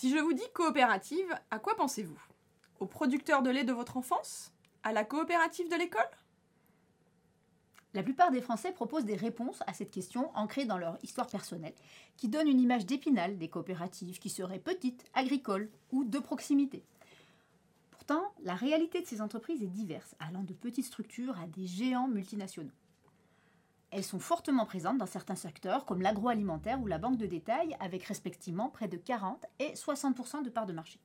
Si je vous dis coopérative, à quoi pensez-vous? Au producteur de lait de votre enfance? À la coopérative de l'école? La plupart des Français proposent des réponses à cette question ancrées dans leur histoire personnelle, qui donnent une image d'épinal des coopératives qui seraient petites, agricoles ou de proximité. Pourtant, la réalité de ces entreprises est diverse, allant de petites structures à des géants multinationaux. Elles sont fortement présentes dans certains secteurs comme l'agroalimentaire ou la banque de détail, avec respectivement près de 40 et 60% de parts de marché.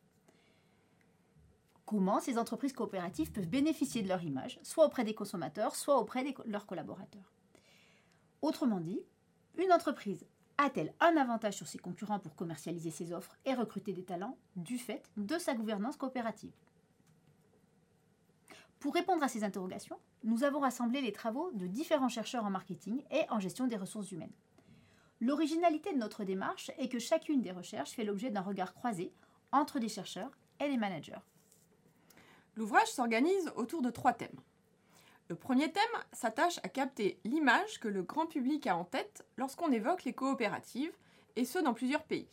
Comment ces entreprises coopératives peuvent bénéficier de leur image, soit auprès des consommateurs, soit auprès de leurs collaborateurs? Autrement dit, une entreprise a-t-elle un avantage sur ses concurrents pour commercialiser ses offres et recruter des talents du fait de sa gouvernance coopérative? Pour répondre à ces interrogations, nous avons rassemblé les travaux de différents chercheurs en marketing et en gestion des ressources humaines. L'originalité de notre démarche est que chacune des recherches fait l'objet d'un regard croisé entre les chercheurs et les managers. L'ouvrage s'organise autour de trois thèmes. Le premier thème s'attache à capter l'image que le grand public a en tête lorsqu'on évoque les coopératives, et ce dans plusieurs pays.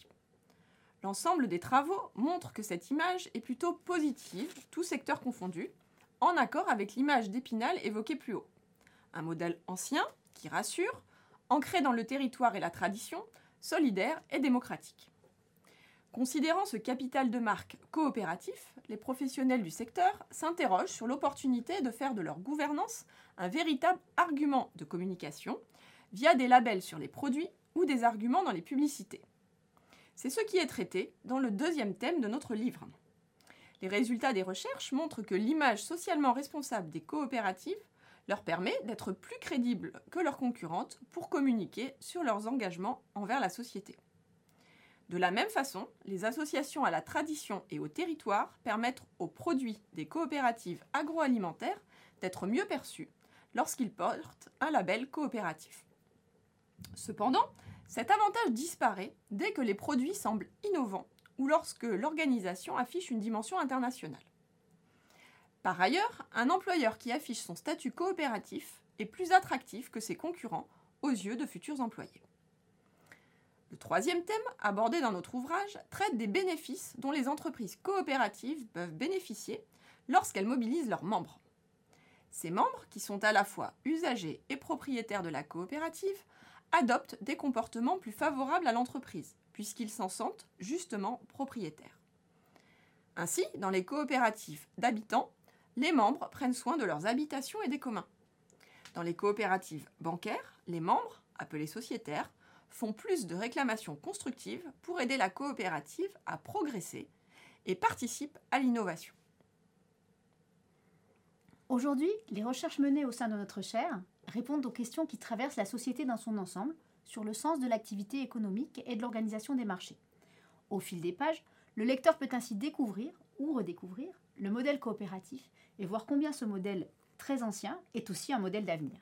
L'ensemble des travaux montre que cette image est plutôt positive, tout secteur confondu, en accord avec l'image d'Épinal évoquée plus haut. Un modèle ancien, qui rassure, ancré dans le territoire et la tradition, solidaire et démocratique. Considérant ce capital de marque coopératif, les professionnels du secteur s'interrogent sur l'opportunité de faire de leur gouvernance un véritable argument de communication via des labels sur les produits ou des arguments dans les publicités. C'est ce qui est traité dans le deuxième thème de notre livre. Les résultats des recherches montrent que l'image socialement responsable des coopératives leur permet d'être plus crédibles que leurs concurrentes pour communiquer sur leurs engagements envers la société. De la même façon, les associations à la tradition et au territoire permettent aux produits des coopératives agroalimentaires d'être mieux perçus lorsqu'ils portent un label coopératif. Cependant, cet avantage disparaît dès que les produits semblent innovants ou lorsque l'organisation affiche une dimension internationale. Par ailleurs, un employeur qui affiche son statut coopératif est plus attractif que ses concurrents aux yeux de futurs employés. Le troisième thème, abordé dans notre ouvrage, traite des bénéfices dont les entreprises coopératives peuvent bénéficier lorsqu'elles mobilisent leurs membres. Ces membres, qui sont à la fois usagers et propriétaires de la coopérative, adoptent des comportements plus favorables à l'entreprise, puisqu'ils s'en sentent justement propriétaires. Ainsi, dans les coopératives d'habitants, les membres prennent soin de leurs habitations et des communs. Dans les coopératives bancaires, les membres, appelés sociétaires, font plus de réclamations constructives pour aider la coopérative à progresser et participent à l'innovation. Aujourd'hui, les recherches menées au sein de notre chaire répondent aux questions qui traversent la société dans son ensemble sur le sens de l'activité économique et de l'organisation des marchés. Au fil des pages, le lecteur peut ainsi découvrir ou redécouvrir le modèle coopératif et voir combien ce modèle très ancien est aussi un modèle d'avenir.